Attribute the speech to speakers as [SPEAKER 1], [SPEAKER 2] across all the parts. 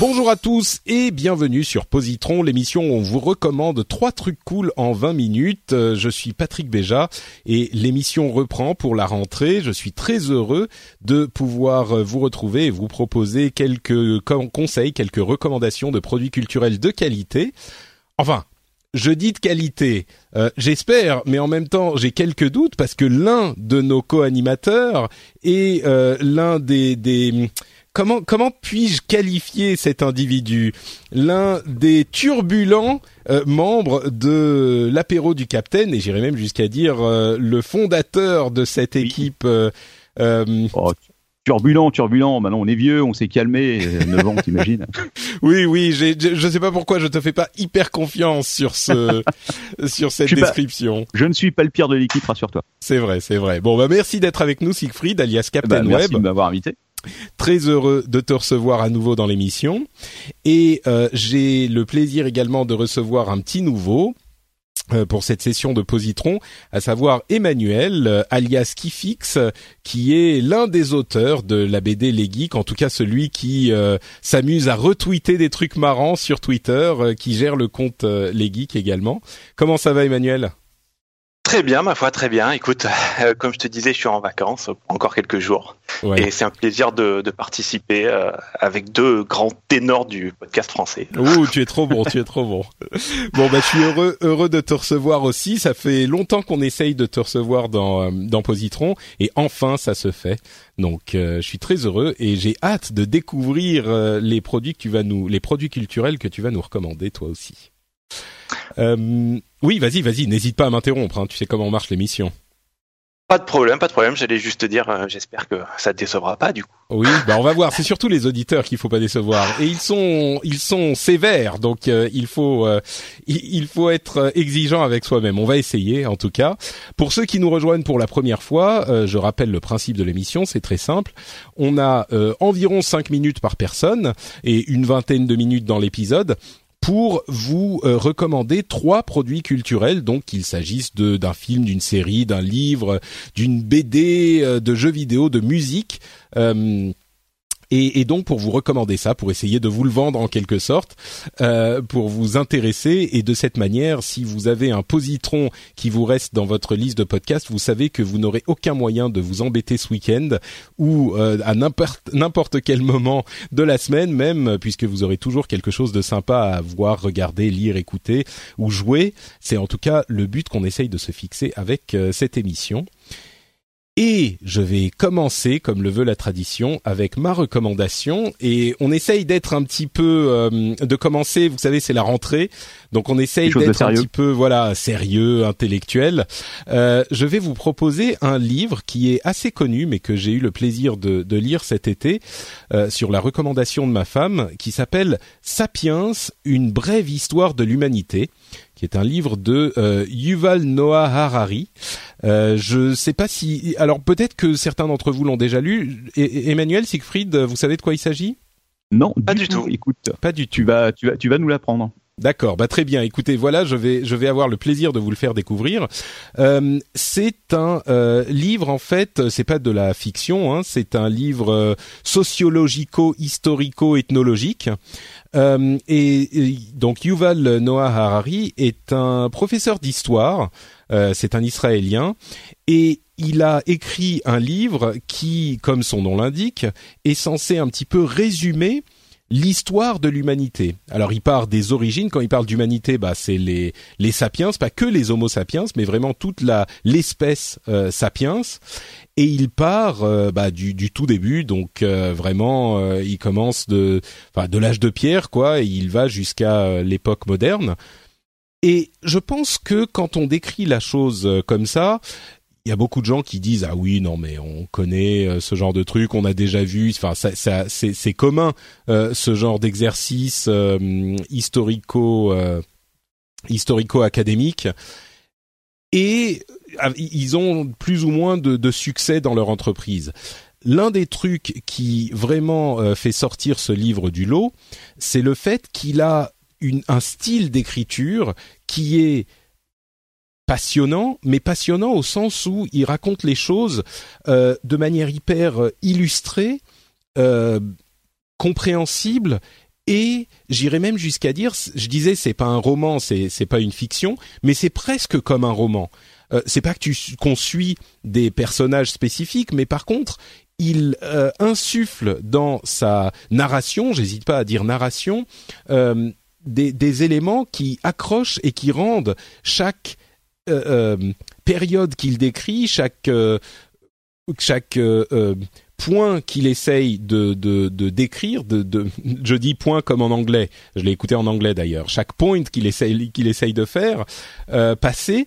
[SPEAKER 1] Bonjour à tous et bienvenue sur Positron, l'émission où on vous recommande trois trucs cool en 20 minutes. Euh, Je suis Patrick Béja et l'émission reprend pour la rentrée. Je suis très heureux de pouvoir euh, vous retrouver et vous proposer quelques con- conseils, quelques recommandations de produits culturels de qualité. Enfin, je dis de qualité, euh, j'espère, mais en même temps j'ai quelques doutes parce que l'un de nos co-animateurs est l'un des comment comment puis-je qualifier cet individu? L'un des turbulents euh, membres de l'apéro du Capitaine et j'irais même jusqu'à dire euh, le fondateur de cette équipe. euh, euh,
[SPEAKER 2] Oh, turbulent, turbulent. Maintenant, on est vieux, on s'est calmé. euh, 9 ans, t'imagines
[SPEAKER 1] oui, oui, je je sais pas pourquoi je te fais pas hyper confiance sur ce sur cette
[SPEAKER 2] Je suis pas-
[SPEAKER 1] description.
[SPEAKER 2] Je ne suis pas le pire de l'équipe, rassure-toi.
[SPEAKER 1] C'est vrai, c'est vrai. Bon, bah merci d'être avec nous, Siegfried, alias
[SPEAKER 2] Bah,
[SPEAKER 1] Captain
[SPEAKER 2] merci
[SPEAKER 1] Web.
[SPEAKER 2] de m'avoir invité.
[SPEAKER 1] Très heureux de te recevoir à nouveau dans l'émission. Et euh, j'ai le plaisir également de recevoir un petit nouveau euh, pour cette session de Positron, à savoir Emmanuel, euh, alias Kifix, qui est l'un des auteurs de la BD Les Geeks, en tout cas celui qui euh, s'amuse à retweeter des trucs marrants sur Twitter, qui gère le compte Les Geeks également. Comment ça va Emmanuel?
[SPEAKER 3] Très bien, ma foi, très bien. Écoute, euh, comme je te disais, je suis en vacances encore quelques jours.
[SPEAKER 1] Ouais.
[SPEAKER 3] Et c'est un plaisir de, de participer euh, avec deux grands ténors du podcast français.
[SPEAKER 1] Ouh, tu es trop bon, tu es trop bon. Bon, bah, je suis heureux, heureux de te recevoir aussi. Ça fait longtemps qu'on essaye de te recevoir dans, euh, dans Positron, et enfin, ça se fait. Donc, euh, je suis très heureux et j'ai hâte de découvrir euh, les produits que tu vas nous, les produits culturels que tu vas nous recommander, toi aussi. Euh, oui, vas-y, vas-y, n'hésite pas à m'interrompre. hein, tu sais comment marche l'émission.
[SPEAKER 3] Pas de problème, pas de problème. J'allais juste te dire, euh, j'espère que ça te décevra pas du coup.
[SPEAKER 1] Oui, bah on va voir. C'est surtout les auditeurs qu'il faut pas décevoir. Et ils sont, ils sont sévères, donc euh, il faut, euh, il, faut être euh, exigeant avec soi-même. On va essayer, en tout cas. Pour ceux qui nous rejoignent pour la première fois, euh, je rappelle le principe de l'émission. C'est très simple. On a euh, environ cinq minutes par personne et une vingtaine de minutes dans l'épisode pour vous euh, recommander trois produits culturels, donc qu'il s'agisse d'un film, d'une série, d'un livre, d'une BD, euh, de jeux vidéo, de musique. Euh, et, et donc pour vous recommander ça, pour essayer de vous le vendre en quelque sorte, euh, pour vous intéresser et de cette manière, si vous avez un positron qui vous reste dans votre liste de podcasts, vous savez que vous n'aurez aucun moyen de vous embêter ce week-end ou euh, à n'importe quel moment de la semaine même, puisque vous aurez toujours quelque chose de sympa à voir, regarder, lire, écouter ou jouer. C'est en tout cas le but qu'on essaye de se fixer avec euh, cette émission. Et je vais commencer, comme le veut la tradition, avec ma recommandation. Et on essaye d'être un petit peu, euh, de commencer. Vous savez, c'est la rentrée, donc on essaye d'être un petit peu, voilà, sérieux, intellectuel. Euh, je vais vous proposer un livre qui est assez connu, mais que j'ai eu le plaisir de, de lire cet été euh, sur la recommandation de ma femme, qui s'appelle Sapiens, une brève histoire de l'humanité qui est un livre de euh, Yuval Noah Harari. Euh, je sais pas si, alors peut-être que certains d'entre vous l'ont déjà lu. Et- Emmanuel Siegfried, vous savez de quoi il s'agit?
[SPEAKER 2] Non,
[SPEAKER 3] Pas du tout.
[SPEAKER 2] Écoute,
[SPEAKER 1] Pas du tout.
[SPEAKER 2] tu vas, tu vas, tu vas nous l'apprendre.
[SPEAKER 1] D'accord, bah très bien. Écoutez, voilà, je vais je vais avoir le plaisir de vous le faire découvrir. Euh, c'est un euh, livre en fait, c'est pas de la fiction, hein, c'est un livre euh, sociologico-historico-ethnologique. Euh, et, donc Yuval Noah Harari est un professeur d'histoire. euh, c'est un Israélien et il a écrit un livre qui, comme son nom l'indique, est censé un petit peu résumer l'histoire de l'humanité. Alors il part des origines. Quand il parle d'humanité, bah c'est les les sapiens, pas que les Homo sapiens, mais vraiment toute la l'espèce euh, sapiens. Et il part euh, bah, du, du tout début, donc euh, vraiment, euh, il commence de de l'âge de pierre, quoi, et il va jusqu'à l'époque moderne. Et je pense que quand on décrit la chose comme ça, il y a beaucoup de gens qui disent ah oui non mais on connaît euh, ce genre de truc on a déjà vu enfin ça, ça c'est c'est commun euh, ce genre d'exercice euh, historico historico académique et ils ont plus ou moins de, de succès dans leur entreprise. L'un des trucs qui vraiment fait sortir ce livre du lot c'est le fait qu'il a une, un style d'écriture qui est passionnant, mais passionnant au sens où il raconte les choses euh, de manière hyper euh, illustrée, euh, compréhensible et j'irais même jusqu'à dire, je disais c'est pas un roman, c'est c'est pas une fiction, mais c'est presque comme un roman. Euh, c'est pas que tu qu'on suit des personnages spécifiques, mais par contre il euh, insuffle dans sa narration, j'hésite pas à dire narration, euh, des, des éléments qui accrochent et qui rendent chaque période qu'il décrit, chaque euh, chaque point qu'il essaye de, de, de décrire, de, de, je dis point comme en anglais, je l'ai écouté en anglais d'ailleurs, chaque point qu'il essaye, qu'il essaye de faire euh, passer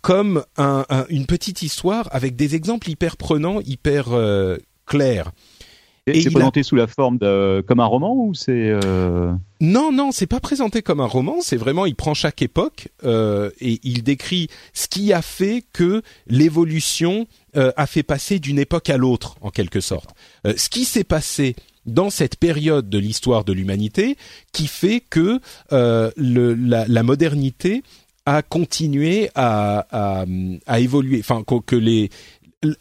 [SPEAKER 1] comme un, un, une petite histoire avec des exemples hyper prenants, hyper euh, clairs.
[SPEAKER 2] Et, c'est présenté a... sous la forme de comme un roman ou c'est euh...
[SPEAKER 1] Non, non, c'est pas présenté comme un roman. C'est vraiment, il prend chaque époque euh, et il décrit ce qui a fait que l'évolution euh, a fait passer d'une époque à l'autre, en quelque sorte. Euh, ce qui s'est passé dans cette période de l'histoire de l'humanité, qui fait que euh, le, la, la modernité a continué à, à, à évoluer, enfin que les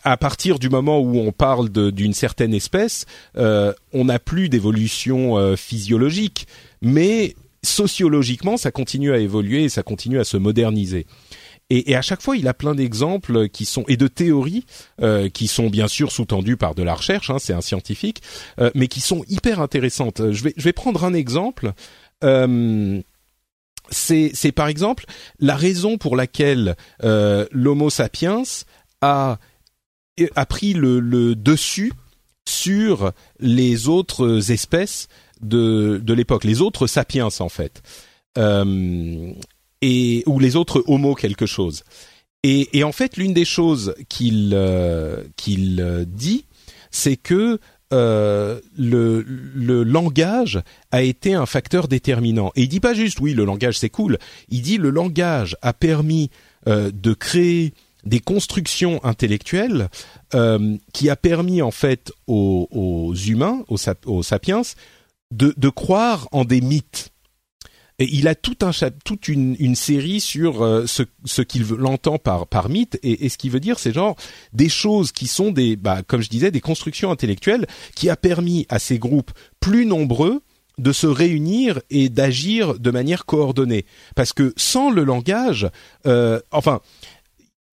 [SPEAKER 1] à partir du moment où on parle d'une certaine espèce, euh, on n'a plus d'évolution euh, physiologique, mais sociologiquement, ça continue à évoluer et ça continue à se moderniser. Et, à chaque fois, il a plein d'exemples qui sont et de théories euh, qui sont bien sûr sous-tendues par de la recherche. Hein, c'est un scientifique, mais qui sont hyper intéressantes. Je vais, je vais prendre un exemple. C'est par exemple la raison pour laquelle l'Homo sapiens a a pris le, le, dessus sur les autres espèces de, de l'époque, les autres sapiens en fait, euh, et ou les autres homo quelque chose. Et, et en fait, l'une des choses qu'il euh, qu'il dit, c'est que euh, le, le langage a été un facteur déterminant. Et il dit pas juste oui, le langage c'est cool. Il dit le langage a permis euh, de créer des constructions intellectuelles euh, qui a permis en fait aux, humains, aux, sapiens, de, croire en des mythes. Et il a tout un, toute une, série sur euh, ce, qu'il l'entend par, mythe et, ce qu'il veut dire, c'est genre des choses qui sont des, bah, comme je disais, des constructions intellectuelles qui a permis à ces groupes plus nombreux de se réunir et d'agir de manière coordonnée. Parce que sans le langage, euh, enfin,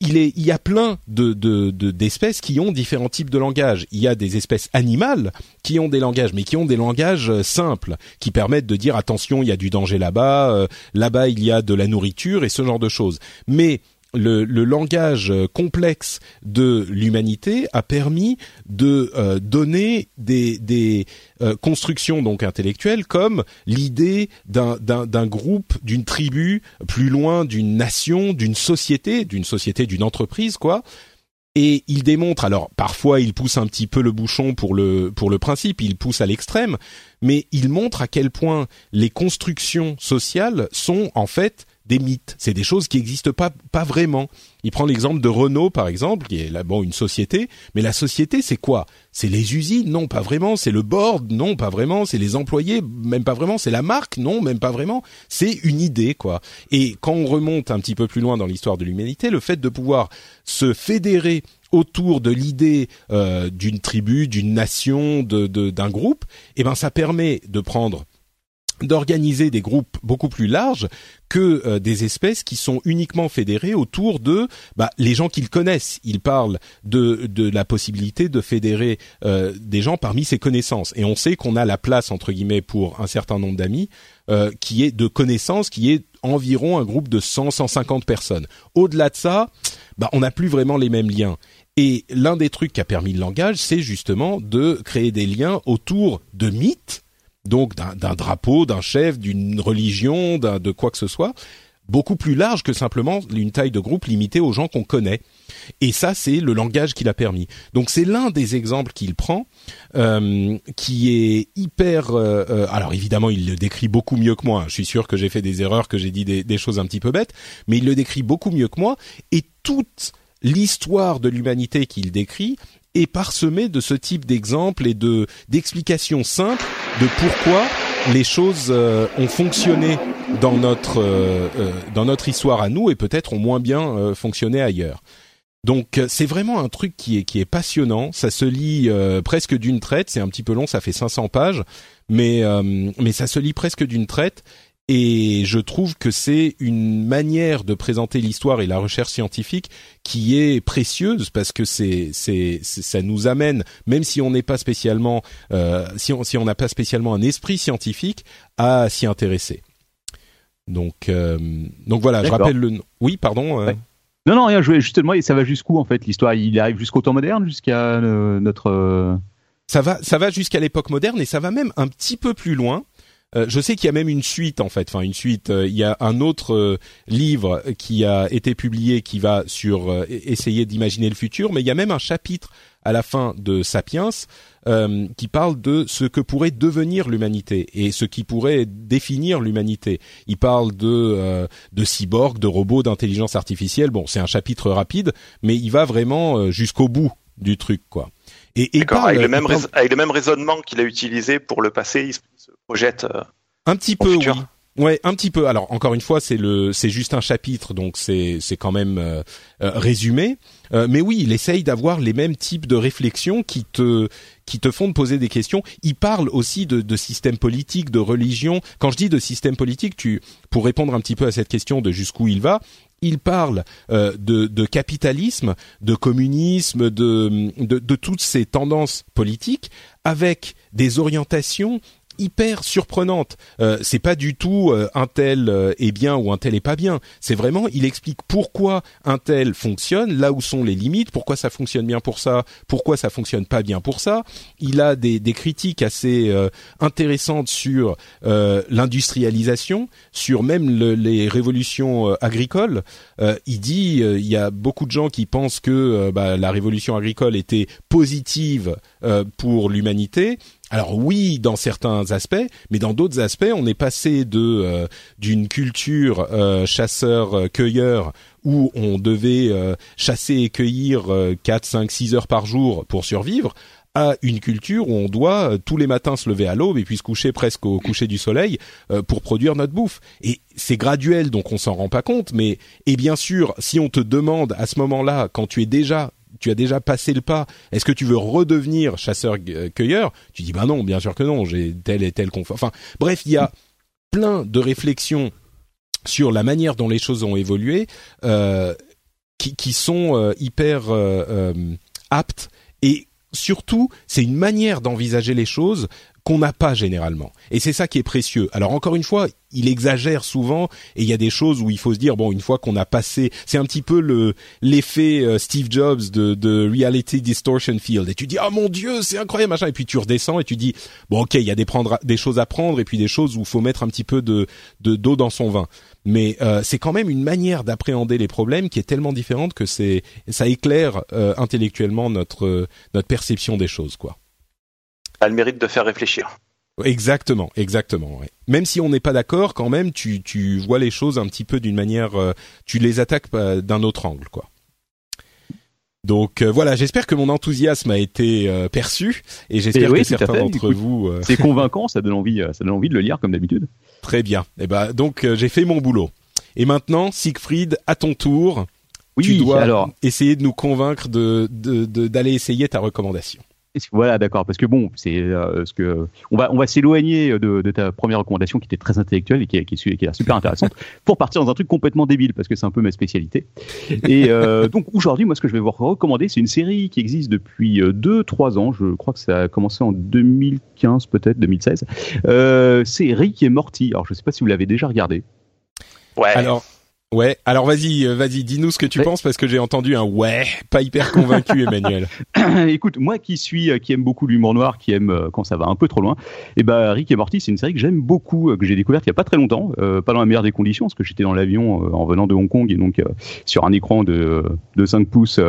[SPEAKER 1] il, est, il y a plein de, de, de, d'espèces qui ont différents types de langages. Il y a des espèces animales qui ont des langages, mais qui ont des langages euh, simples, qui permettent de dire attention, il y a du danger là-bas, euh, là-bas il y a de la nourriture et ce genre de choses. Mais le, le, langage complexe de l'humanité a permis de euh, donner des, des euh, constructions donc intellectuelles comme l'idée d'un groupe, d'une tribu, plus loin d'une nation, d'une société, d'une société, d'une entreprise quoi. Et il démontre, alors parfois il pousse un petit peu le bouchon pour le pour le principe, il pousse à l'extrême, mais il montre à quel point les constructions sociales sont en fait des mythes. C'est des choses qui n'existent pas, pas vraiment. Il prend l'exemple de Renault, par exemple, qui est là, bon, une société. Mais la société, c'est quoi? C'est les usines? Non, pas vraiment. C'est le board? Non, pas vraiment. C'est les employés? Même pas vraiment. C'est la marque? Non, même pas vraiment. C'est une idée, quoi. Et quand on remonte un petit peu plus loin dans l'histoire de l'humanité, le fait de pouvoir se fédérer autour de l'idée euh, d'une tribu, d'une nation, de, d'un groupe, eh ben ça permet de prendre d'organiser des groupes beaucoup plus larges que euh, des espèces qui sont uniquement fédérées autour de bah, les gens qu'ils connaissent. Ils parlent de, de la possibilité de fédérer euh, des gens parmi ses connaissances. Et on sait qu'on a la place, entre guillemets, pour un certain nombre d'amis, euh, qui est de connaissances, qui est environ un groupe de 100-150 personnes. Au-delà de ça, bah, on n'a plus vraiment les mêmes liens. Et l'un des trucs qui a permis le langage, c'est justement de créer des liens autour de mythes, donc d'un drapeau, d'un chef, d'une religion, de quoi que ce soit, beaucoup plus large que simplement une taille de groupe limitée aux gens qu'on connaît. Et ça, c'est le langage qui l'a permis. Donc c'est l'un des exemples qu'il prend, euh, qui est hyper. Euh, euh, alors évidemment, il le décrit beaucoup mieux que moi. Je suis sûr que j'ai fait des erreurs, que j'ai dit des, des, choses un petit peu bêtes, mais il le décrit beaucoup mieux que moi. Et toute l'histoire de l'humanité qu'il décrit est parsemée de ce type d'exemples et de d'explications simples de pourquoi les choses euh, ont fonctionné dans notre euh, euh, dans notre histoire à nous et peut-être ont moins bien fonctionné ailleurs. Donc c'est vraiment un truc qui est qui est passionnant. Ça se lit presque d'une traite. C'est un petit peu long, ça fait 500 pages, mais mais ça se lit presque d'une traite et je trouve que c'est une manière de présenter l'histoire et la recherche scientifique qui est précieuse parce que c'est c'est ça nous amène même si on n'est pas spécialement euh, si on si on n'a pas spécialement un esprit scientifique à s'y intéresser. Donc euh, donc voilà, je rappelle le oui pardon. Euh.
[SPEAKER 2] Non non rien, justement ça va jusqu'où en fait l'histoire? Il arrive jusqu'au temps moderne jusqu'à notre
[SPEAKER 1] ça va ça va jusqu'à l'époque moderne et ça va même un petit peu plus loin euh, je sais qu'il y a même une suite en fait, enfin une suite. Euh, il y a un autre euh, livre qui a été publié qui va sur e-, essayer d'imaginer le futur, mais il y a même un chapitre à la fin de Sapiens qui parle de ce que pourrait devenir l'humanité et ce qui pourrait définir l'humanité. Il parle de de cyborgs, de robots, d'intelligence artificielle. Bon, c'est un chapitre rapide, mais il va vraiment jusqu'au bout du truc, quoi.
[SPEAKER 3] Et, et avec, le même avec le même raisonnement qu'il a utilisé pour le passé, il se projette. Euh,
[SPEAKER 1] un petit peu, oui. Ouais, un petit peu. Alors encore une fois, c'est le, c'est juste un chapitre, donc c'est c'est quand même euh, euh, résumé. mais oui, il essaye d'avoir les mêmes types de réflexions qui te qui te font te poser des questions. Il parle aussi de, de système politique, de religion. Quand je dis de système politique, tu pour répondre un petit peu à cette question de jusqu'où il va, il parle euh, de, de, capitalisme, de communisme, de, de, de, toutes ces tendances politiques avec des orientations hyper surprenante. Euh, c'est pas du tout euh, un tel euh, est bien ou un tel est pas bien. C'est vraiment, il explique pourquoi un tel fonctionne, là où sont les limites, pourquoi ça fonctionne bien pour ça, pourquoi ça fonctionne pas bien pour ça. Il a des, des critiques assez euh, intéressantes sur l'industrialisation, sur même le, les révolutions agricoles. il dit, il y a beaucoup de gens qui pensent que bah, la révolution agricole était positive pour l'humanité alors oui, dans certains aspects, mais dans d'autres aspects, on est passé de euh, d'une culture euh, chasseur-cueilleur où on devait euh, chasser et cueillir 4, 5, 6 heures par jour pour survivre à une culture où on doit tous les matins se lever à l'aube et puis se coucher presque au coucher du soleil pour produire notre bouffe. Et c'est graduel, donc on s'en rend pas compte. Mais et bien sûr, si on te demande à ce moment-là, quand tu es déjà tu as déjà passé le pas. Est-ce que tu veux redevenir chasseur-cueilleur Tu dis bah non, bien sûr que non. J'ai tel et tel confort. Enfin, bref, il y a plein de réflexions sur la manière dont les choses ont évolué euh, qui, sont euh, hyper euh, aptes et surtout c'est une manière d'envisager les choses qu'on n'a pas généralement. Et c'est ça qui est précieux. Alors encore une fois, il exagère souvent et il y a des choses où il faut se dire bon une fois qu'on a passé, c'est un petit peu le l'effet euh, Steve Jobs de, de reality distortion field et tu dis ah mon dieu c'est incroyable machin et puis tu redescends et tu dis bon ok il y a des prendre des choses à prendre et puis des choses où il faut mettre un petit peu de de d'eau dans son vin. Mais euh, c'est quand même une manière d'appréhender les problèmes qui est tellement différente que c'est ça éclaire euh, intellectuellement notre notre perception des choses quoi
[SPEAKER 3] a le mérite de faire réfléchir.
[SPEAKER 1] Exactement, exactement. Même si on n'est pas d'accord, quand même, tu, tu vois les choses un petit peu d'une manière, euh, tu les attaques euh, d'un autre angle, quoi. Donc euh, voilà, j'espère que mon enthousiasme a été perçu et j'espère que certains d'entre vous.
[SPEAKER 2] C'est convaincant, ça donne envie, ça donne envie de le lire comme d'habitude.
[SPEAKER 1] Très bien. Et eh ben donc j'ai fait mon boulot. Et maintenant, Siegfried, à ton tour, oui, tu dois alors... essayer de nous convaincre de d'aller essayer ta recommandation.
[SPEAKER 2] Voilà, d'accord, parce que bon, c'est euh, ce que on va on va s'éloigner de, de, ta première recommandation qui était très intellectuelle et qui, qui, qui est super intéressante pour partir dans un truc complètement débile parce que c'est un peu ma spécialité. Et euh, donc aujourd'hui, moi, ce que je vais vous recommander, c'est une série qui existe depuis 2-3 ans. Je crois que ça a commencé en 2015, peut-être 2016. Euh, c'est Rick et Morty. Alors, je sais pas si vous l'avez déjà regardé.
[SPEAKER 1] Ouais. Alors. Ouais, alors vas-y, euh, vas-y, dis-nous ce que tu penses parce que j'ai entendu un ouais, pas hyper convaincu, Emmanuel.
[SPEAKER 2] Écoute, moi qui suis, euh, qui aime beaucoup l'humour noir, qui aime euh, quand ça va un peu trop loin, et eh ben Rick et Morty, c'est une série que j'aime beaucoup, que j'ai découverte il y a pas très longtemps, pas dans la meilleure des conditions, parce que j'étais dans l'avion en venant de Hong Kong et donc sur un écran de, de 5 pouces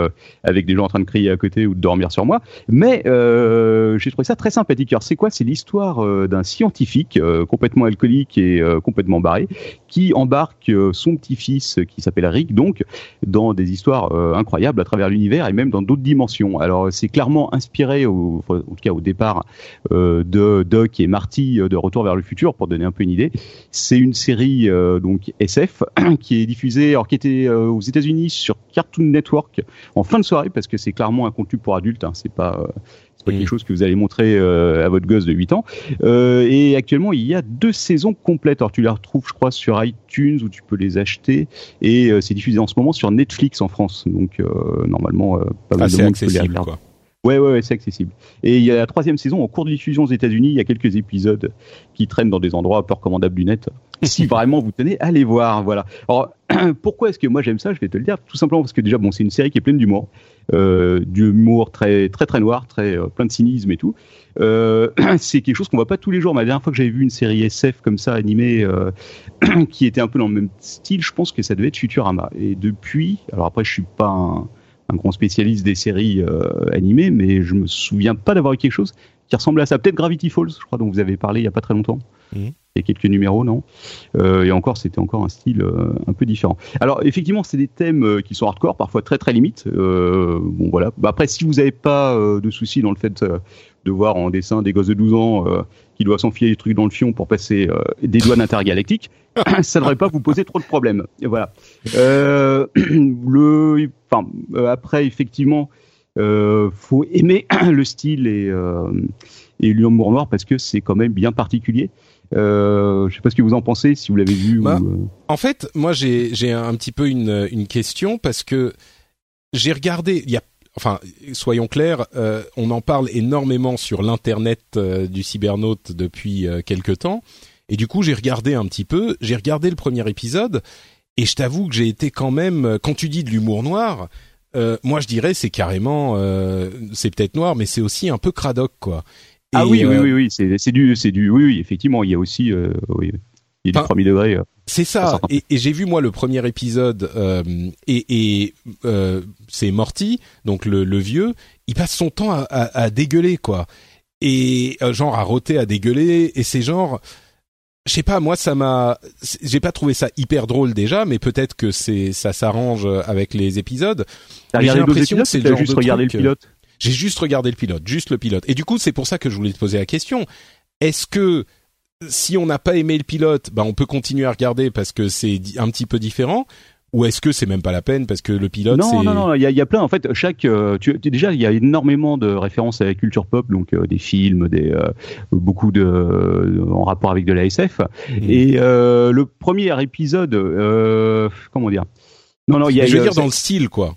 [SPEAKER 2] avec des gens en train de crier à côté ou de dormir sur moi, mais j'ai trouvé ça très sympathique. Alors c'est quoi? C'est l'histoire d'un scientifique complètement alcoolique et complètement barré qui embarque son qui s'appelle Rick, donc, dans des histoires euh, incroyables à travers l'univers et même dans d'autres dimensions. Alors, c'est clairement inspiré, au, en tout cas au départ, euh, de Doc et Marty euh, de Retour vers le futur, pour donner un peu une idée. C'est une série donc SF qui est diffusée, alors qui était aux États-Unis sur Cartoon Network en fin de soirée parce que c'est clairement un contenu pour adultes. Hein, c'est pas c'est pas quelque chose que vous allez montrer euh, à votre gosse de 8 ans. Euh, et actuellement, il y a deux saisons complètes. Alors, tu les retrouves, je crois, sur iTunes où tu peux les acheter. Et euh, c'est diffusé en ce moment sur Netflix en France. Donc, normalement,
[SPEAKER 1] pas mal de monde peut les regarder. Quoi.
[SPEAKER 2] Ouais, ouais, ouais c'est accessible. Et il y a la troisième saison en cours de diffusion aux États-Unis. Il y a quelques épisodes qui traînent dans des endroits peu recommandables du net. si vraiment vous tenez, allez voir. Voilà. Alors, pourquoi est-ce que moi j'aime ça? Je vais te le dire. Tout simplement parce que déjà, bon, c'est une série qui est pleine d'humour, d'humour très, très, très noir, très euh, plein de cynisme et tout. Euh, c'est quelque chose qu'on voit pas tous les jours. La dernière fois que j'avais vu une série SF comme ça animée, euh, qui était un peu dans le même style, je pense que ça devait être Futurama. Et depuis, alors après, je suis pas un un grand spécialiste des séries euh, animées, mais je me souviens pas d'avoir eu quelque chose qui ressemble à ça. Peut-être Gravity Falls, je crois, dont vous avez parlé il y a pas très longtemps. Mmh. Il y a quelques numéros, non? Euh, Et encore, c'était encore un style euh, un peu différent. Alors, effectivement, c'est des thèmes qui sont hardcore, parfois très très limites. bon, voilà. Bah, après, si vous n'avez pas de soucis dans le fait de voir en dessin des gosses de 12 ans qui doivent s'enfiler des trucs dans le fion pour passer des douanes intergalactiques, ça ne devrait pas vous poser trop de problèmes. Et voilà. le enfin, euh, après, effectivement, euh, faut aimer le style et, euh, et l'humour noir parce que c'est quand même bien particulier. Euh, je sais pas ce que vous en pensez, si vous l'avez vu.
[SPEAKER 1] Bah, euh. En fait, moi j'ai j'ai un petit peu une une question parce que j'ai regardé. Il y a enfin, soyons clairs, euh, on en parle énormément sur l'internet du cybernaute depuis quelque temps. Et du coup, j'ai regardé un petit peu. J'ai regardé le premier épisode et je t'avoue que j'ai été quand même, quand tu dis de l'humour noir, euh, moi je dirais c'est carrément, euh, c'est peut-être noir, mais c'est aussi un peu cradoc quoi.
[SPEAKER 2] ah oui, oui, euh, oui, oui, c'est, c'est du, c'est du, oui, oui, effectivement, il y a aussi, euh, oui, il y a du premier degré.
[SPEAKER 1] C'est ça. Et, et j'ai vu moi le premier épisode et, et c'est Morty, donc le, le, vieux, il passe son temps à, à, à dégueuler quoi. Et genre à roter, à dégueuler. Et c'est genre, je sais pas, moi ça m'a, j'ai pas trouvé ça hyper drôle déjà, mais peut-être que c'est ça s'arrange avec les épisodes.
[SPEAKER 2] J'ai l'impression que c'est juste regardé le pilote.
[SPEAKER 1] J'ai juste regardé le pilote, juste le pilote. Et du coup, c'est pour ça que je voulais te poser la question. Est-ce que si on n'a pas aimé le pilote, bah on peut continuer à regarder parce que c'est un petit peu différent ou est-ce que c'est même pas la peine parce que le pilote
[SPEAKER 2] Non, non, non, il y a, y a, plein. En fait, chaque, euh, tu, déjà, il y a énormément de références à la culture pop, donc euh, des films, des euh, beaucoup de en rapport avec de la SF. Mmh. Et le premier épisode, comment dire?
[SPEAKER 1] Non, non, il y a. Je veux dire dans le style, quoi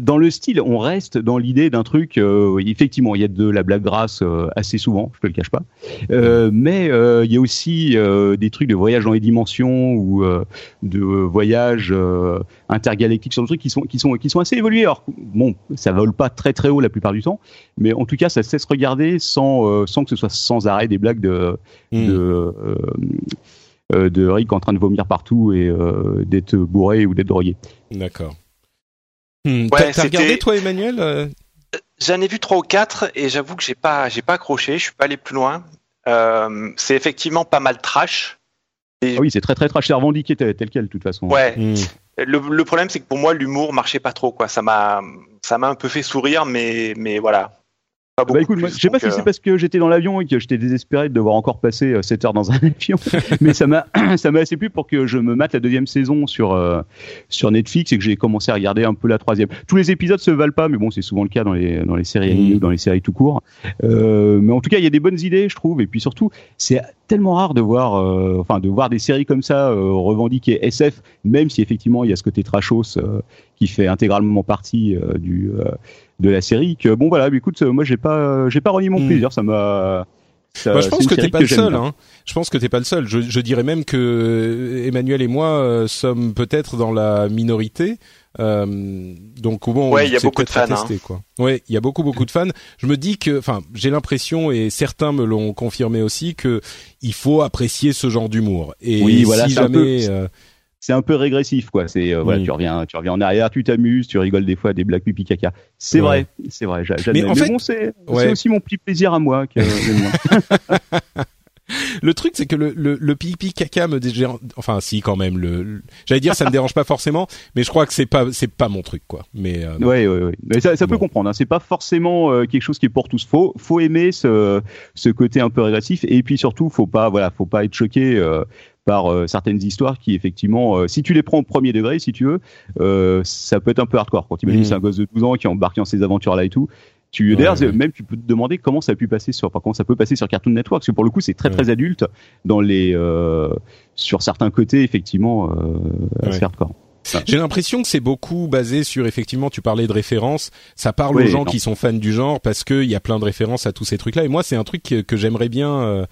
[SPEAKER 2] dans le style, on reste dans l'idée d'un truc. Euh, effectivement, il y a de la blague grasse euh, assez souvent, je te le cache pas. Euh, mais il y a aussi des trucs de voyage dans les dimensions ou de voyage intergalactique sur des trucs qui sont qui sont qui sont assez évolués. Alors bon, ça vole pas très très haut la plupart du temps, mais en tout cas, ça cesse regarder sans sans que ce soit sans arrêt des blagues de, hmm. de de Rick en train de vomir partout et d'être bourré ou d'être drogué.
[SPEAKER 1] D'accord. Hmm, T'as regardé toi, Emmanuel euh?
[SPEAKER 3] J'en ai vu trois ou quatre et j'avoue que j'ai pas, j'ai pas accroché. Je suis pas allé plus loin. Euh, c'est effectivement pas mal trash.
[SPEAKER 2] Et... Ah oui, c'est très très trash. C'est revendiqué tel, quel de toute façon.
[SPEAKER 3] Ouais. Hmm. Le, problème, c'est que pour moi, l'humour marchait pas trop. Quoi. Ça m'a, ça m'a un peu fait sourire, mais, mais voilà. Pas
[SPEAKER 2] Bah écoute, moi, je sais pas si
[SPEAKER 3] euh,
[SPEAKER 2] c'est parce que j'étais dans l'avion et que j'étais désespéré de devoir encore passer euh, 7 heures dans un avion, mais ça m'a ça m'a assez plu pour que je me mate la deuxième saison sur euh, sur Netflix et que j'ai commencé à regarder un peu la troisième. Tous les épisodes se valent pas, mais bon, c'est souvent le cas dans les dans les séries animées ou dans les séries tout court. Euh, mais en tout cas, il y a des bonnes idées, je trouve, et puis surtout, c'est tellement rare de voir euh, enfin de voir des séries comme ça euh, revendiquer SF, même si effectivement il y a ce côté trashos euh, qui fait intégralement partie euh, du euh, de la série que bon voilà mais écoute euh, moi j'ai pas j'ai pas renié mon
[SPEAKER 1] Mm.
[SPEAKER 2] plaisir ça m'a ça-
[SPEAKER 1] Bah, je pense
[SPEAKER 2] une
[SPEAKER 1] que t'es
[SPEAKER 2] série
[SPEAKER 1] pas le seul. Hein. Je pense que t'es pas le seul. Je, je dirais même que euh, Emmanuel et moi euh, sommes peut-être dans la minorité. Euh, donc bon,
[SPEAKER 3] Ouais, il y a beaucoup de fans, hein.
[SPEAKER 1] quoi. Ouais, il y a beaucoup beaucoup de fans. Je me dis que, enfin, j'ai l'impression et certains me l'ont confirmé aussi que il faut apprécier ce genre d'humour. Et
[SPEAKER 2] Oui, voilà,
[SPEAKER 1] si
[SPEAKER 2] peu-
[SPEAKER 1] jamais, euh,
[SPEAKER 2] c'est un peu régressif quoi c'est euh, voilà
[SPEAKER 1] Oui.
[SPEAKER 2] tu reviens tu reviens en arrière tu t'amuses tu rigoles des fois à des blagues pipi caca c'est
[SPEAKER 1] Ouais.
[SPEAKER 2] vrai c'est vrai.
[SPEAKER 1] Mais en fait-
[SPEAKER 2] bon c'est
[SPEAKER 1] Ouais.
[SPEAKER 2] aussi mon petit plaisir à moi que.
[SPEAKER 1] Le truc, c'est que le, le, le pipi caca me dérange. Enfin, si, quand même. Le, le- j'allais dire, ça me dérange pas forcément, mais je crois que c'est pas, c'est pas mon truc, quoi. Mais euh,
[SPEAKER 2] Ouais, ouais, ouais. Mais ça, ça peut comprendre. Hein. C'est pas forcément euh, quelque chose qui est pour tous. Faut, faut aimer ce, ce côté un peu régressif. Et puis surtout, faut pas, voilà, faut pas être choqué euh, par euh, certaines histoires qui, effectivement, euh, si tu les prends au premier degré, si tu veux, euh, ça peut être un peu hardcore. Quand tu imagines
[SPEAKER 1] Mm.
[SPEAKER 2] c'est un gosse de 12 ans qui est embarqué dans ces aventures-là et tout. Tu,
[SPEAKER 1] Ouais,
[SPEAKER 2] d'ailleurs,
[SPEAKER 1] ouais.
[SPEAKER 2] même tu peux te demander comment ça a pu passer sur, enfin, comment ça peut passer sur Cartoon Network, parce que pour le coup, c'est très
[SPEAKER 1] Ouais.
[SPEAKER 2] très adulte dans les, sur certains côtés, effectivement, assez hardcore.
[SPEAKER 1] J'ai l'impression que c'est beaucoup basé sur effectivement, tu parlais de références, ça parle
[SPEAKER 2] Oui,
[SPEAKER 1] aux gens
[SPEAKER 2] non.
[SPEAKER 1] qui sont fans du genre parce qu'il y a plein de références à tous ces trucs-là. Et moi, c'est un truc que, que j'aimerais bien euh,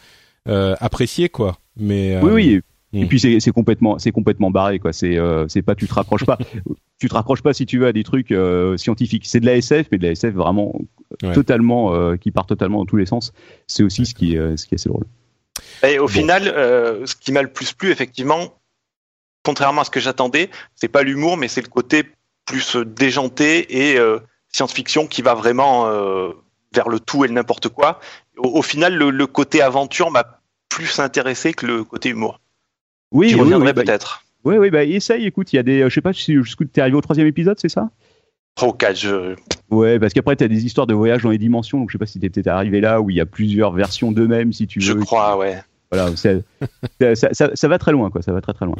[SPEAKER 1] euh, apprécier, quoi. Mais euh,
[SPEAKER 2] Oui, oui. Et
[SPEAKER 1] Mm.
[SPEAKER 2] puis c'est c'est complètement, c'est complètement barré quoi. C'est, euh, c'est pas, tu te raccroches pas, tu te raccroches pas si tu veux à des trucs euh, scientifiques. C'est de la SF, mais de la SF vraiment
[SPEAKER 1] Ouais.
[SPEAKER 2] totalement, euh, qui part totalement dans tous les sens. C'est aussi ce qui, est, euh, ce qui est assez drôle.
[SPEAKER 3] Et au
[SPEAKER 1] Bon.
[SPEAKER 3] final, euh, ce qui m'a le plus plu, effectivement, contrairement à ce que j'attendais, c'est pas l'humour, mais c'est le côté plus déjanté et euh, science-fiction qui va vraiment euh, vers le tout et le n'importe quoi. Au, au final, le, le côté aventure m'a plus intéressé que le côté humour.
[SPEAKER 2] Oui, oui,
[SPEAKER 3] reviendrai
[SPEAKER 2] oui, bah,
[SPEAKER 3] peut-être.
[SPEAKER 2] oui, oui, bah, essaye. Écoute, il y a des, euh, je sais pas si jusqu'où t'es arrivé au troisième épisode, c'est ça?
[SPEAKER 3] Trois ou quatre, je-
[SPEAKER 2] Ouais, parce qu'après t'as des histoires de voyage dans les dimensions. Donc je sais pas si t'es peut-être arrivé là où il y a plusieurs versions d'eux-mêmes, si tu
[SPEAKER 3] je
[SPEAKER 2] veux.
[SPEAKER 3] crois, ouais.
[SPEAKER 2] Voilà, ça, ça, ça va très loin, quoi. Ça va très très loin.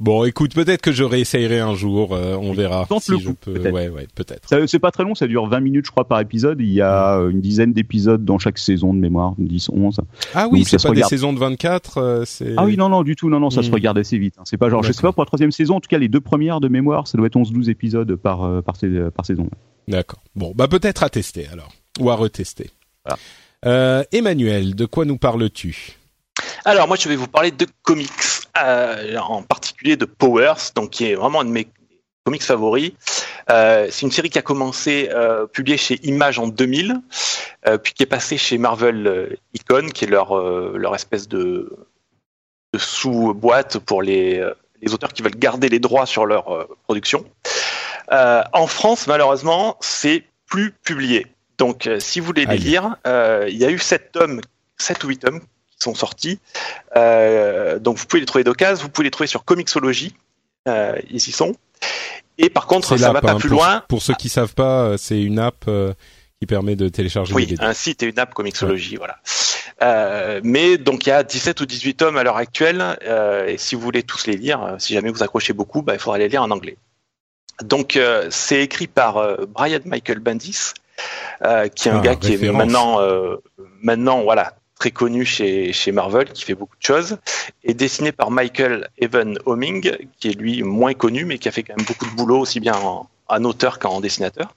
[SPEAKER 1] Bon, écoute, peut-être que je réessayerai un jour. euh, on verra
[SPEAKER 2] Tente
[SPEAKER 1] si
[SPEAKER 2] le
[SPEAKER 1] je
[SPEAKER 2] coup,
[SPEAKER 1] peux.
[SPEAKER 2] peut-être.
[SPEAKER 1] Ouais, ouais, peut-être.
[SPEAKER 2] Ça, c'est pas très long, ça dure 20 minutes, je crois, par épisode. Il y a une dizaine d'épisodes dans chaque saison de mémoire, 10, 11.
[SPEAKER 1] Ah oui, c'est pas des
[SPEAKER 2] regarde.
[SPEAKER 1] saisons de 24. euh, c'est.
[SPEAKER 2] Ah oui, non, non, du tout, non, non, ça se
[SPEAKER 1] Hmm.
[SPEAKER 2] regarde assez vite. hein. C'est pas genre, je sais pas, pour la troisième saison, en tout cas, les deux premières de mémoire, ça doit être 11-12 épisodes par, euh, par, sais- par saison.
[SPEAKER 1] D'accord. Bon, bah peut-être à tester alors, ou à retester.
[SPEAKER 2] Voilà.
[SPEAKER 1] Euh, Emmanuel, de quoi nous parles-tu?
[SPEAKER 3] Alors moi je vais vous parler de comics, euh, en particulier de Powers, donc qui est vraiment un de mes comics favoris. Euh, c'est une série qui a commencé euh, publiée chez Image en 2000, euh, puis qui est passée chez Marvel Icon, qui est leur leur espèce de, de sous-boîte pour les les auteurs qui veulent garder les droits sur leur production. En France, malheureusement, c'est plus publié. Donc, si vous voulez les lire, il y a eu sept tomes, sept ou huit tomes sont sortis. Euh, donc, vous pouvez les trouver d'occasion. Vous pouvez les trouver sur Comixology. Euh, ils y sont. Et par contre, ça va pas
[SPEAKER 1] hein,
[SPEAKER 3] plus
[SPEAKER 1] pour,
[SPEAKER 3] loin.
[SPEAKER 1] Pour ceux qui savent pas, euh, c'est une app qui permet de télécharger
[SPEAKER 3] Oui, un site et une app Comixology, voilà. Euh, mais donc il y a 17 ou 18 tomes à l'heure actuelle, euh, et si vous voulez tous les lire, si jamais vous accrochez beaucoup, bah, il faudra les lire en anglais. Donc euh, c'est écrit par Brian Michael Bendis, qui est un
[SPEAKER 1] Ah,
[SPEAKER 3] gars qui est maintenant, maintenant voilà, très connu chez, chez Marvel, qui fait beaucoup de choses, et dessiné par Michael Evan Homing, qui est lui moins connu, mais qui a fait quand même beaucoup de boulot, aussi bien en, auteur qu'en dessinateur.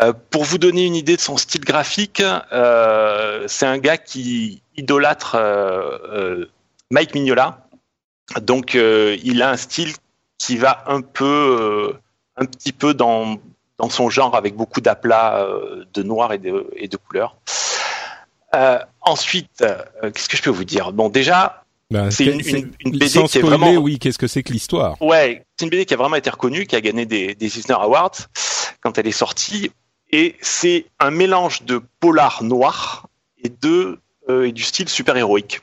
[SPEAKER 3] Euh, pour vous donner une idée de son style graphique, euh, c'est un gars qui idolâtre euh, Mike Mignola. Donc, il a un style qui va un peu, un petit peu dans, dans son genre, avec beaucoup d'aplats de noir et de, et de couleurs. Euh, ensuite, euh, qu'est-ce que je peux vous dire? Bon, déjà,
[SPEAKER 1] Ben,
[SPEAKER 3] c'est une- une- une BD
[SPEAKER 1] sans
[SPEAKER 3] qui est
[SPEAKER 1] spoiler,
[SPEAKER 3] vraiment-
[SPEAKER 1] oui, qu'est-ce que c'est que l'histoire?
[SPEAKER 3] Ouais, c'est une BD qui a vraiment été reconnue, qui a gagné des, des Eisner Awards quand elle est sortie. Et c'est un mélange de polar noir et, de, euh, et du style super-héroïque.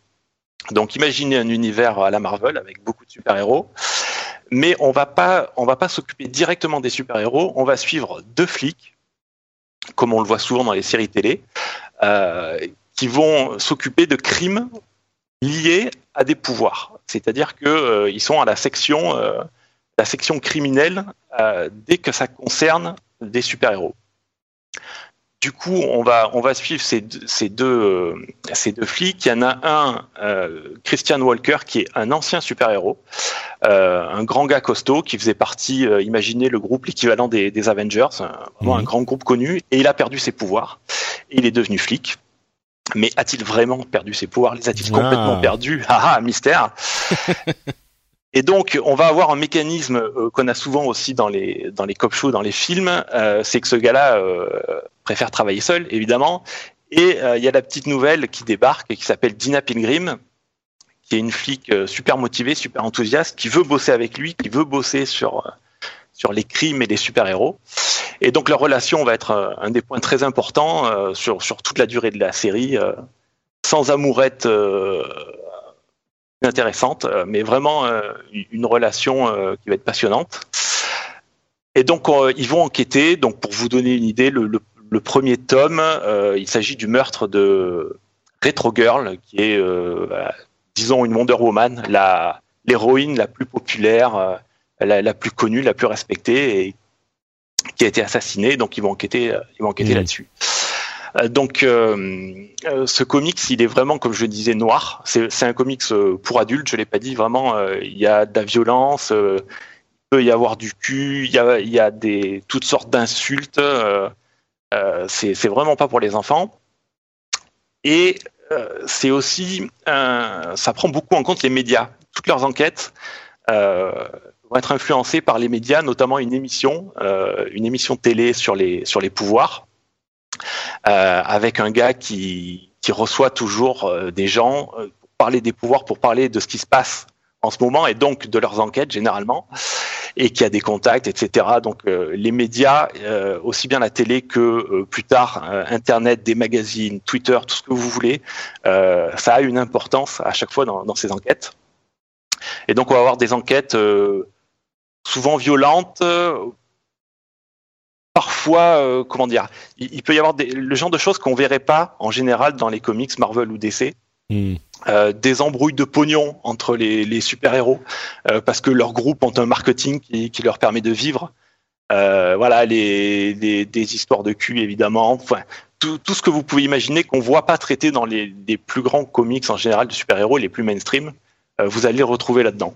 [SPEAKER 3] Donc imaginez un univers à la Marvel avec beaucoup de super-héros. Mais on va pas, on va pas s'occuper directement des super-héros. On va suivre deux flics comme on le voit souvent dans les séries télé, qui vont s'occuper de crimes liés à des pouvoirs. C'est-à-dire qu'ils sont à la section, la section criminelle dès que ça concerne des super-héros. Du coup, on va, on va suivre ces, ces, deux, euh, ces deux flics. Il y en a un, euh, Christian Walker, qui est un ancien super-héros, euh, un grand gars costaud qui faisait partie, imaginez le groupe, l'équivalent des, des, Avengers, vraiment un mhm. grand groupe connu, et il a perdu ses pouvoirs. Et il est devenu flic. Mais a-t-il vraiment perdu ses pouvoirs? Les a-t-il complètement ah. perdus? Ah ah, mystère Et donc, on va avoir un mécanisme euh, qu'on a souvent aussi dans les dans les cop shows, dans les films, euh, c'est que ce gars-là euh, préfère travailler seul, évidemment. Et il y a la petite nouvelle qui débarque et qui s'appelle Dina Pilgrim, qui est une flic super motivée, super enthousiaste, qui veut bosser avec lui, qui veut bosser sur sur les crimes et les super-héros. Et donc leur relation va être un des points très importants sur sur toute la durée de la série. sans amourette intéressante, euh, mais vraiment euh, une relation euh, qui va être passionnante. Et donc ils vont enquêter. Donc pour vous donner une idée, le, le, premier tome, il s'agit du meurtre de Retro Girl, qui est, disons, une Wonder Woman, la l'héroïne la plus populaire, la, la, plus connue, la plus respectée, et qui a été assassinée. Donc ils vont enquêter, ils vont enquêter mmh. là-dessus. Euh, donc, euh, euh, ce comics, il est vraiment, comme je disais, noir. C'est un comics pour adultes. Je l'ai pas dit. Vraiment, il y a de la violence. il peut y avoir du cul. Il y a, il y a des toutes sortes d'insultes. c'est vraiment pas pour les enfants. Et c'est aussi, ça prend beaucoup en compte les médias. Toutes leurs enquêtes vont être influencées par les médias, notamment une émission, une émission télé sur les sur les pouvoirs. Euh, avec un gars qui, reçoit toujours euh, des gens euh, pour parler des pouvoirs, pour parler de ce qui se passe en ce moment et donc de leurs enquêtes généralement et qui a des contacts, etc. Donc les médias, aussi bien la télé que plus tard Internet, des magazines, Twitter, tout ce que vous voulez, ça a une importance à chaque fois dans, dans, ces enquêtes. Et donc on va avoir des enquêtes souvent violentes, parfois, euh, comment dire, il, peut y avoir le genre de choses qu'on verrait pas en général dans les comics Marvel ou DC. Hmm. Euh, des embrouilles de pognon entre les, super-héros euh, parce que leur groupe ont un marketing qui, leur permet de vivre. voilà, les, des histoires de cul évidemment. Enfin, tout, ce que vous pouvez imaginer qu'on voit pas traité dans les, les, plus grands comics en général de super-héros, les plus mainstream, vous allez les retrouver là-dedans.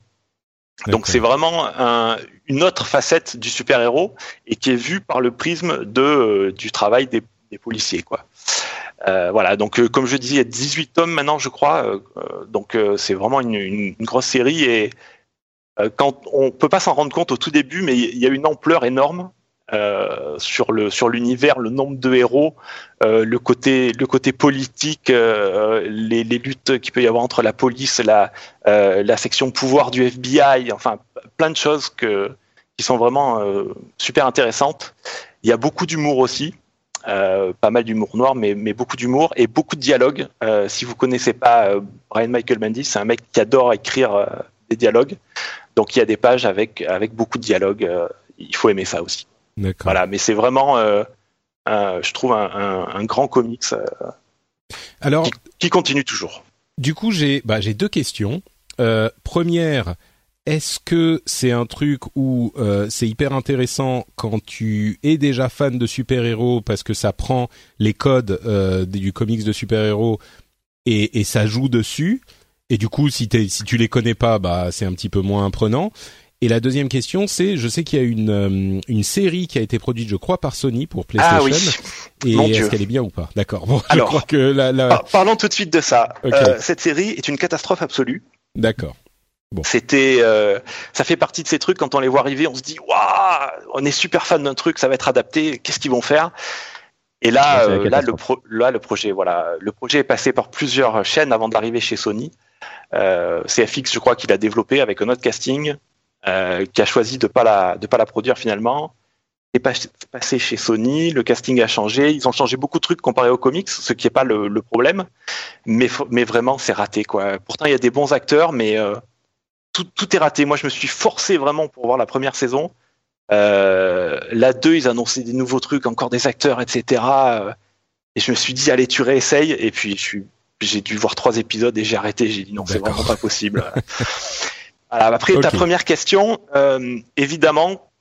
[SPEAKER 3] Donc c'est vraiment une autre facette du super-héros et qui est vue par le prisme de, euh, du travail des, policiers. Quoi. Euh, voilà, donc euh, comme je disais, il y a 18 tomes maintenant, je crois. donc c'est vraiment une, une, grosse série et quand on peut pas s'en rendre compte au tout début, mais il y a une ampleur énorme euh, sur l'univers, le nombre de héros, euh, le côté politique, euh, les, luttes qu'il peut y avoir entre la police, la section pouvoir du FBI, enfin plein de choses qui sont vraiment super intéressantes. Il y a beaucoup d'humour aussi. pas mal d'humour noir, mais, beaucoup d'humour et beaucoup de dialogue. si vous connaissez pas Brian Michael Mendy, c'est un mec qui adore écrire des dialogues. Donc il y a des pages avec avec beaucoup de dialogue. il faut aimer ça aussi. Voilà, mais c'est vraiment, euh, je trouve, un, grand comics euh,
[SPEAKER 1] Alors,
[SPEAKER 3] qui, continue toujours.
[SPEAKER 1] Du coup, j'ai bah, deux questions. Euh, première, est-ce que c'est un truc où c'est hyper intéressant quand tu es déjà fan de super-héros parce que ça prend les codes du comics de super-héros et, et, ça joue dessus? Et du coup si, si tu les connais pas bah c'est un petit peu moins prenant et la deuxième question, c'est, je sais qu'il y a une, euh, une série qui a été produite, je crois, par Sony pour PlayStation. Ah oui. Et est-ce qu'elle est bien ou pas? D'accord. Bon,
[SPEAKER 3] Alors, je crois que la, parlons tout de suite de ça. Euh, cette série est une catastrophe absolue.
[SPEAKER 1] D'accord.
[SPEAKER 3] Bon. C'était, euh, ça fait partie de ces trucs quand on les voit arriver, on se dit, waouh, on est super fan d'un truc, ça va être adapté, qu'est-ce qu'ils vont faire? Et là, là, le là, le projet, voilà, le projet est passé par plusieurs chaînes avant d'arriver chez Sony. C'est FX, je crois, qu'il a développé avec un autre casting. Euh, qui a choisi de pas la de pas la produire finalement. Est passé chez Sony, le casting a changé, ils ont changé beaucoup de trucs comparé aux comics, ce qui est pas le, le problème, mais mais vraiment c'est raté quoi. Pourtant il y a des bons acteurs, mais euh, tout, tout est raté. Moi je me suis forcé vraiment pour voir la première saison. Euh, la 2, ils annonçaient des nouveaux trucs, encore des acteurs, etc. Et je me suis dit, allez, tu réessayes. Et puis, je suis, j'ai dû voir trois épisodes et j'ai arrêté. J'ai dit non, c'est vraiment pas possible. après, ta première question, euh, évidemment,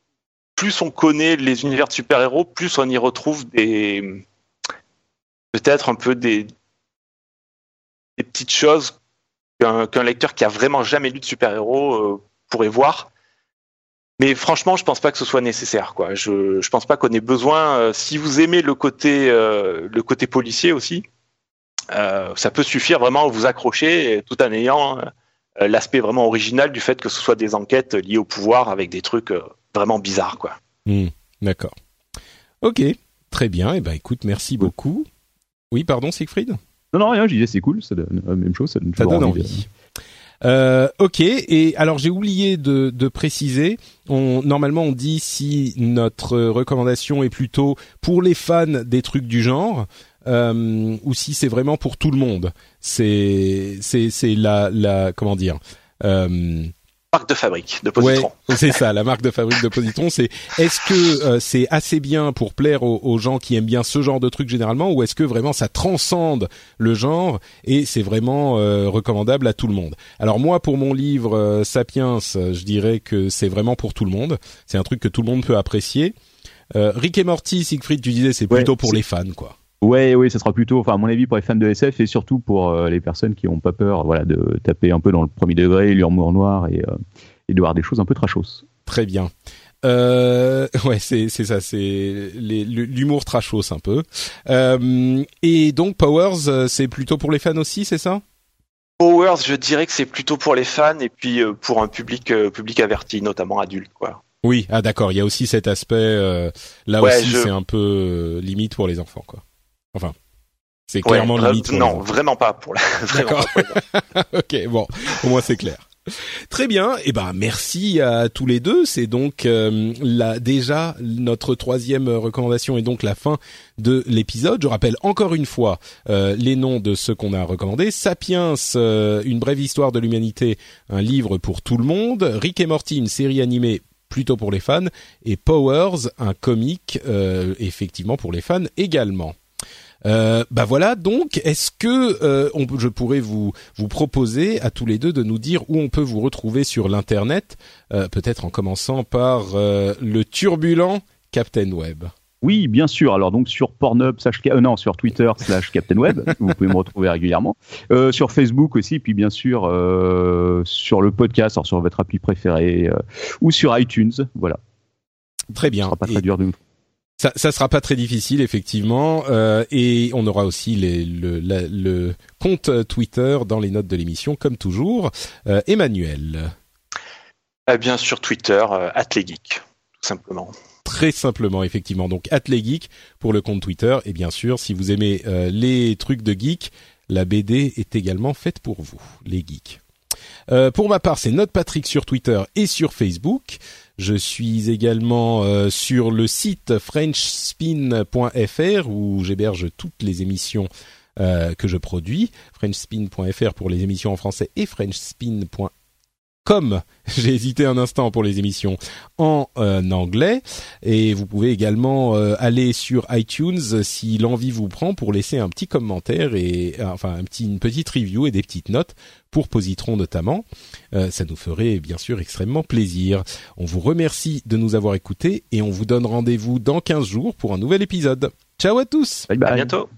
[SPEAKER 3] plus on connaît les univers de super-héros, plus on y retrouve des peut-être un peu des, des petites choses qu'un lecteur qui a vraiment jamais lu de super-héros euh, pourrait voir. Mais franchement, je pense pas que ce soit nécessaire. Quoi. Je, je pense pas qu'on ait besoin. Euh, si vous aimez le côté, le côté policier aussi, ça peut suffire vraiment à vous accrocher tout en ayant l'aspect vraiment original du fait que ce soit des enquêtes liées au pouvoir avec des trucs vraiment bizarres. Quoi.
[SPEAKER 1] Hmm, d'accord. Ok, très bien. Et eh ben, écoute, merci beaucoup. Oui, pardon, Siegfried?
[SPEAKER 2] Non, non, rien, je disais c'est cool, ça donne la même chose, ça donne,
[SPEAKER 1] ça donne envie. Euh, ok, et alors j'ai oublié de, de, préciser, on, normalement on dit si notre recommandation est plutôt pour les fans des trucs du genre, euh, ou si c'est vraiment pour tout le monde. C'est c'est c'est la la comment dire.
[SPEAKER 3] Euh, marque de fabrique de positron.
[SPEAKER 1] Ouais, c'est ça, la marque de fabrique de positron. C'est est-ce que euh, c'est assez bien pour plaire aux, gens qui aiment bien ce genre de truc généralement, ou est-ce que vraiment ça transcende le genre et c'est vraiment euh, recommandable à tout le monde? Alors moi, pour mon livre euh, Sapiens, je dirais que c'est vraiment pour tout le monde. C'est un truc que tout le monde peut apprécier. Rick et Morty, Siegfried, tu disais c'est plutôt pour les fans, quoi.
[SPEAKER 2] Ouais, oui, ça sera plutôt, enfin, à mon avis, pour les fans de SF et surtout pour euh, les personnes qui n'ont pas peur, voilà, de taper un peu dans le premier degré, l'humour noir et, euh, et de voir des choses un peu trashos.
[SPEAKER 1] Très bien. Euh, ouais, c'est c'est ça, c'est l'humour trashos un peu. Euh, et donc Powers, c'est plutôt pour les fans aussi, c'est ça?
[SPEAKER 3] Powers, je dirais que c'est plutôt pour les fans et puis pour un public public averti, notamment adulte, quoi.
[SPEAKER 1] Oui, ah d'accord, il y a aussi cet aspect. là aussi, c'est un peu limite pour les enfants, quoi. Enfin, c'est clairement limite.
[SPEAKER 3] non, vraiment pas pour la.
[SPEAKER 1] D'accord. ok, bon, au moins c'est clair. Très bien, et eh ben merci à tous les deux. C'est donc euh, déjà notre troisième recommandation et donc la fin de l'épisode. Je rappelle encore une fois euh, les noms de ceux qu'on a recommandés. Sapiens, euh, une brève histoire de l'humanité, un livre pour tout le monde. Rick et Morty, une série animée plutôt pour les fans. Et Powers, un comique effectivement pour les fans également. Euh, bah voilà. Donc, est-ce que euh, on, je pourrais vous vous proposer à tous les deux de nous dire où on peut vous retrouver sur l'internet, euh, peut-être en commençant par euh, le turbulent Captain Web.
[SPEAKER 2] Oui, bien sûr. Alors donc sur Pornhub, slash, non, sur Twitter slash Captain Web, vous pouvez me retrouver régulièrement. sur Facebook aussi, puis bien sûr sur le podcast, alors sur votre appli préférée, ou sur iTunes. Voilà.
[SPEAKER 1] Très bien.
[SPEAKER 2] Ce sera pas très dur de nous
[SPEAKER 1] ça, ça sera pas très difficile effectivement, euh, et on aura aussi les, le, le, compte Twitter dans les notes de l'émission comme toujours. Euh, Emmanuel.
[SPEAKER 3] Eh bien sur Twitter, euh, Atlegeek, tout simplement.
[SPEAKER 1] Très simplement, effectivement. Donc Atlegeek pour le compte Twitter, et bien sûr, si vous aimez euh, les trucs de geek, la BD est également faite pour vous, les geeks. Euh, pour ma part, c'est Note Patrick sur Twitter et sur Facebook. Je suis également euh, sur le site frenchspin.fr où j'héberge toutes les émissions euh, que je produis. frenchspin.fr pour les émissions en français et frenchspin.fr comme j'ai hésité un instant pour les émissions en euh, anglais. Et vous pouvez également euh, aller sur iTunes si l'envie vous prend pour laisser un petit commentaire et euh, enfin un petit une petite review et des petites notes pour Positron notamment. Ça nous ferait bien sûr extrêmement plaisir. On vous remercie de nous avoir écoutés et on vous donne rendez-vous dans 15 jours pour un nouvel épisode Ciao à tous.
[SPEAKER 2] Bye bye.
[SPEAKER 3] À bientôt.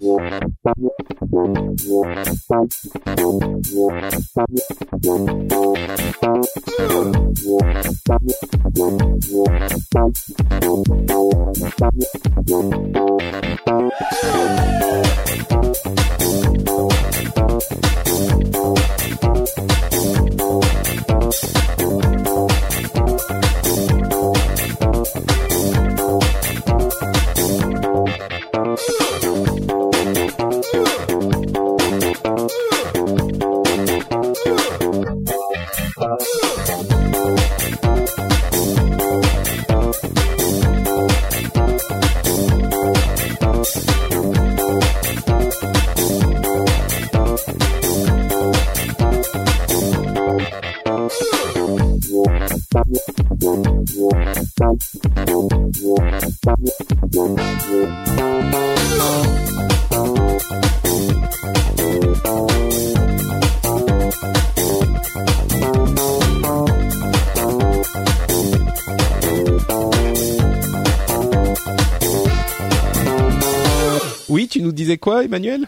[SPEAKER 1] Emmanuel?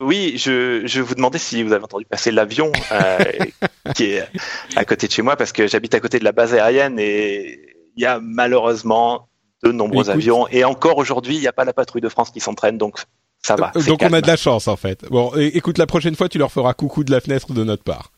[SPEAKER 3] Oui, je, je vous demandais si vous avez entendu passer l'avion euh, qui est à côté de chez moi parce que j'habite à côté de la base aérienne et il y a malheureusement de nombreux avions et encore aujourd'hui il n'y a pas la patrouille de France qui s'entraîne donc ça va.
[SPEAKER 1] Donc on a de la chance en fait. Bon, écoute, la prochaine fois tu leur feras coucou de la fenêtre de notre part.